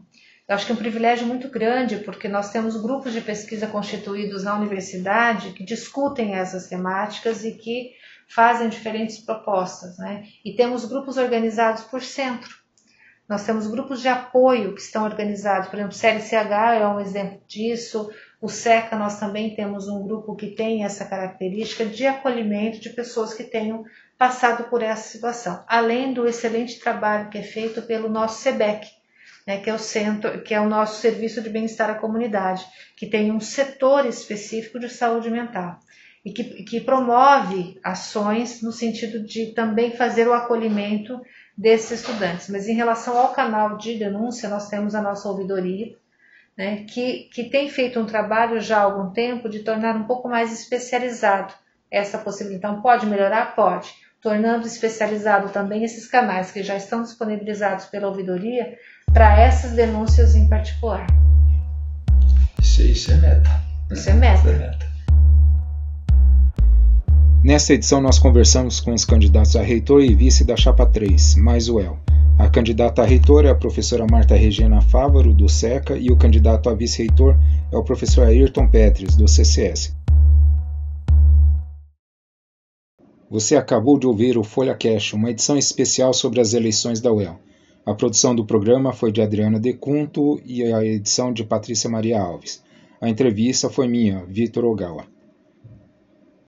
eu acho que é um privilégio muito grande, porque nós temos grupos de pesquisa constituídos na universidade que discutem essas temáticas e que fazem diferentes propostas, né? E temos grupos organizados por centro. Nós temos grupos de apoio que estão organizados, por exemplo, o CLCH é um exemplo disso, o SECA nós também temos um grupo que tem essa característica de acolhimento de pessoas que tenham passado por essa situação, além do excelente trabalho que é feito pelo nosso SEBEC. Né, que é o centro, que é o nosso serviço de bem-estar à comunidade, que tem um setor específico de saúde mental e que, que promove ações no sentido de também fazer o acolhimento desses estudantes. Mas em relação ao canal de denúncia, nós temos a nossa ouvidoria, né, que, que tem feito um trabalho já há algum tempo de tornar um pouco mais especializado essa possibilidade. Então, pode melhorar? Pode. Tornando especializado também esses canais que já estão disponibilizados pela ouvidoria para essas denúncias em particular. Isso, isso é meta. Isso é meta. Isso é meta. Nesta edição, nós conversamos com os candidatos a reitor e vice da Chapa 3, mais o El. A candidata a reitor é a professora Marta Regina Fávaro, do SECA, e o candidato a vice-reitor é o professor Ayrton Petres, do CCS. Você acabou de ouvir o Folha Cash, uma edição especial sobre as eleições da UEL. A produção do programa foi de Adriana Decunto e a edição de Patrícia Maria Alves. A entrevista foi minha, Vitor Ogawa.